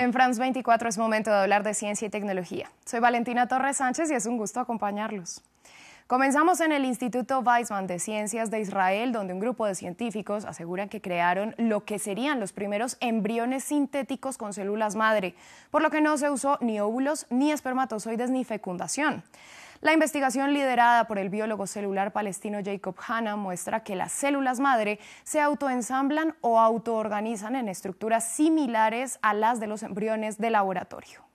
En France 24 es momento de hablar de ciencia y tecnología. Soy Valentina Torres Sánchez y es un gusto acompañarlos. Comenzamos en el Instituto Weizmann de Ciencias de Israel, donde un grupo de científicos aseguran que crearon lo que serían los primeros embriones sintéticos con células madre, por lo que no se usó ni óvulos, ni espermatozoides, ni fecundación. La investigación liderada por el biólogo celular palestino Jacob Hanna muestra que las células madre se autoensamblan o autoorganizan en estructuras similares a las de los embriones de laboratorio.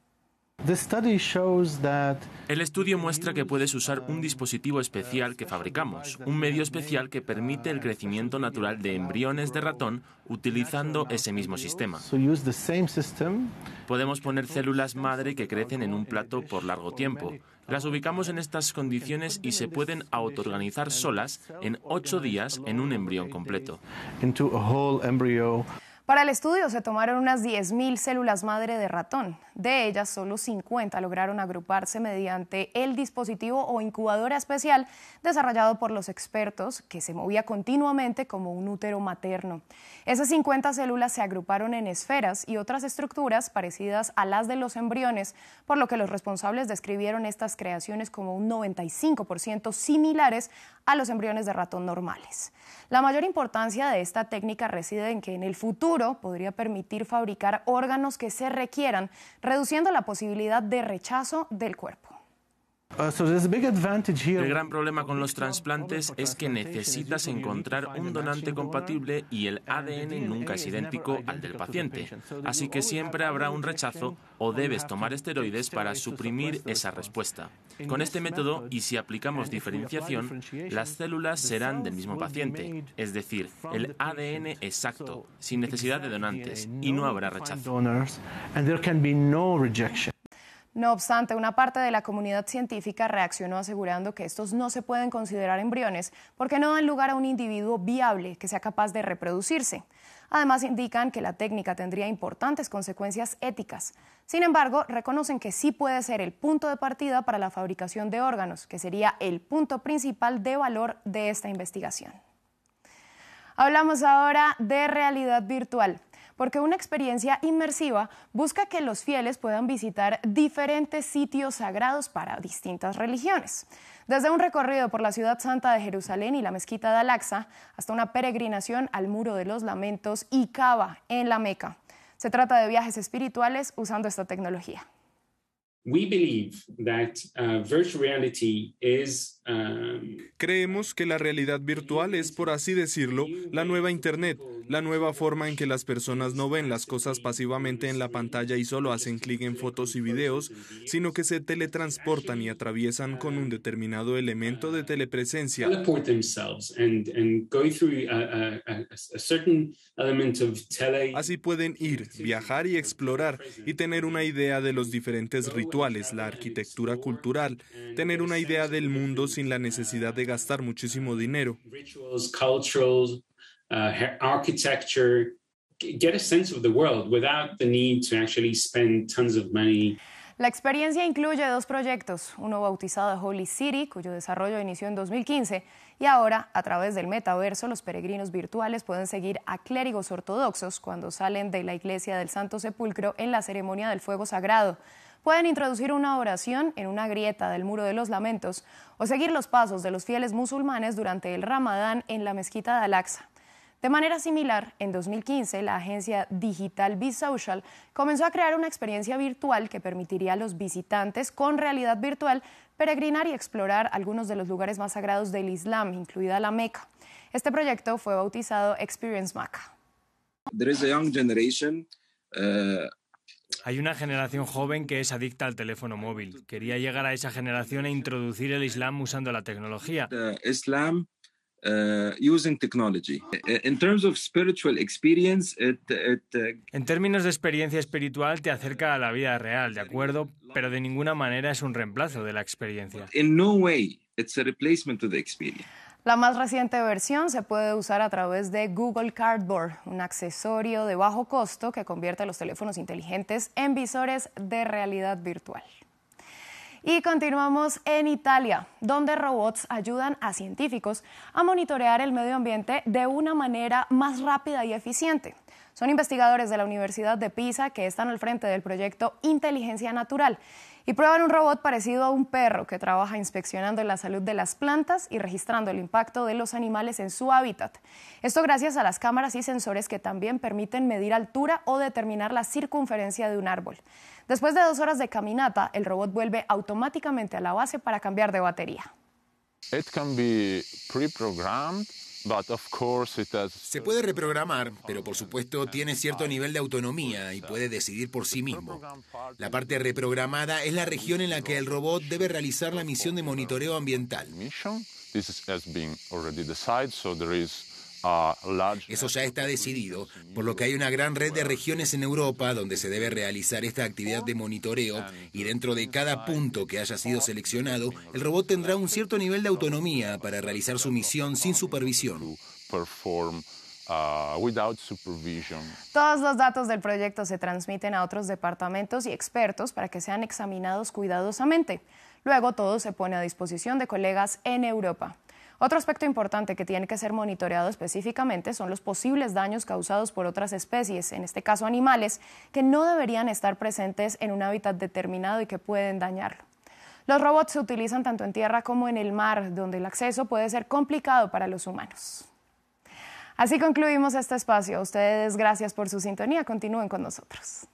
El estudio muestra que puedes usar un dispositivo especial que fabricamos, un medio especial que permite el crecimiento natural de embriones de ratón utilizando ese mismo sistema. Podemos poner células madre que crecen en un plato por largo tiempo. Las ubicamos en estas condiciones y se pueden autoorganizar solas en ocho días en un embrión completo. Para el estudio se tomaron unas 10.000 células madre de ratón. De ellas, solo 50 lograron agruparse mediante el dispositivo o incubadora especial desarrollado por los expertos, que se movía continuamente como un útero materno. Esas 50 células se agruparon en esferas y otras estructuras parecidas a las de los embriones, por lo que los responsables describieron estas creaciones como un 95% similares a los embriones de ratón normales. La mayor importancia de esta técnica reside en que en el futuro podría permitir fabricar órganos que se requieran, reduciendo la posibilidad de rechazo del cuerpo. Uh, el gran problema con los trasplantes es que necesitas encontrar un donante compatible y el ADN nunca es idéntico al del paciente. Así que siempre habrá un rechazo o debes tomar esteroides para suprimir esa respuesta. Con este método, y si aplicamos diferenciación, las células serán del mismo paciente, es decir, el ADN exacto, sin necesidad de donantes, y no habrá rechazo. No obstante, una parte de la comunidad científica reaccionó asegurando que estos no se pueden considerar embriones porque no dan lugar a un individuo viable que sea capaz de reproducirse. Además, indican que la técnica tendría importantes consecuencias éticas. Sin embargo, reconocen que sí puede ser el punto de partida para la fabricación de órganos, que sería el punto principal de valor de esta investigación. Hablamos ahora de realidad virtual porque una experiencia inmersiva busca que los fieles puedan visitar diferentes sitios sagrados para distintas religiones. Desde un recorrido por la ciudad santa de Jerusalén y la mezquita de Al-Aqsa, hasta una peregrinación al Muro de los Lamentos y Kaaba en la Meca. Se trata de viajes espirituales usando esta tecnología. Creemos que la realidad virtual es, por así decirlo, la nueva Internet, la nueva forma en que las personas no ven las cosas pasivamente en la pantalla y solo hacen clic en fotos y videos, sino que se teletransportan y atraviesan con un determinado elemento de telepresencia. Así pueden ir, viajar y explorar y tener una idea de los diferentes rituales, la arquitectura cultural, tener una idea del mundo sin la necesidad de gastar muchísimo dinero. Uh, architecture, get a sense of the world without the need to actually spend tons of money. La experiencia incluye dos proyectos, uno bautizado Holy City, cuyo desarrollo inició en 2015, y ahora, a través del metaverso, los peregrinos virtuales pueden seguir a clérigos ortodoxos cuando salen de la iglesia del Santo Sepulcro en la ceremonia del fuego sagrado. Pueden introducir una oración en una grieta del Muro de los Lamentos o seguir los pasos de los fieles musulmanes durante el Ramadán en la mezquita de Al-Aqsa. De manera similar, en 2015, la agencia digital BeSocial comenzó a crear una experiencia virtual que permitiría a los visitantes con realidad virtual peregrinar y explorar algunos de los lugares más sagrados del Islam, incluida la Meca. Este proyecto fue bautizado Experience Maca. Uh, Hay una generación joven que es adicta al teléfono móvil. Quería llegar a esa generación e introducir el Islam usando la tecnología. Islam Uh, using technology. In terms of spiritual experience, uh, En términos de experiencia espiritual, te acerca a la vida real, ¿de acuerdo? Pero de ninguna manera es un reemplazo de la experiencia. In no way, it's a replacement to the experience. La más reciente versión se puede usar a través de Google Cardboard, un accesorio de bajo costo que convierte los teléfonos inteligentes en visores de realidad virtual. Y continuamos en Italia, donde robots ayudan a científicos a monitorear el medio ambiente de una manera más rápida y eficiente. Son investigadores de la Universidad de Pisa que están al frente del proyecto Inteligencia Natural y prueban un robot parecido a un perro que trabaja inspeccionando la salud de las plantas y registrando el impacto de los animales en su hábitat. Esto gracias a las cámaras y sensores que también permiten medir altura o determinar la circunferencia de un árbol. Después de dos horas de caminata, el robot vuelve automáticamente a la base para cambiar de batería. Se puede reprogramar, pero por supuesto tiene cierto nivel de autonomía y puede decidir por sí mismo. La parte reprogramada es la región en la que el robot debe realizar la misión de monitoreo ambiental. Eso ya está decidido, por lo que hay una gran red de regiones en Europa donde se debe realizar esta actividad de monitoreo y dentro de cada punto que haya sido seleccionado, el robot tendrá un cierto nivel de autonomía para realizar su misión sin supervisión. Todos los datos del proyecto se transmiten a otros departamentos y expertos para que sean examinados cuidadosamente. Luego todo se pone a disposición de colegas en Europa. Otro aspecto importante que tiene que ser monitoreado específicamente son los posibles daños causados por otras especies, en este caso animales, que no deberían estar presentes en un hábitat determinado y que pueden dañarlo. Los robots se utilizan tanto en tierra como en el mar, donde el acceso puede ser complicado para los humanos. Así concluimos este espacio. ustedes gracias por su sintonía. Continúen con nosotros.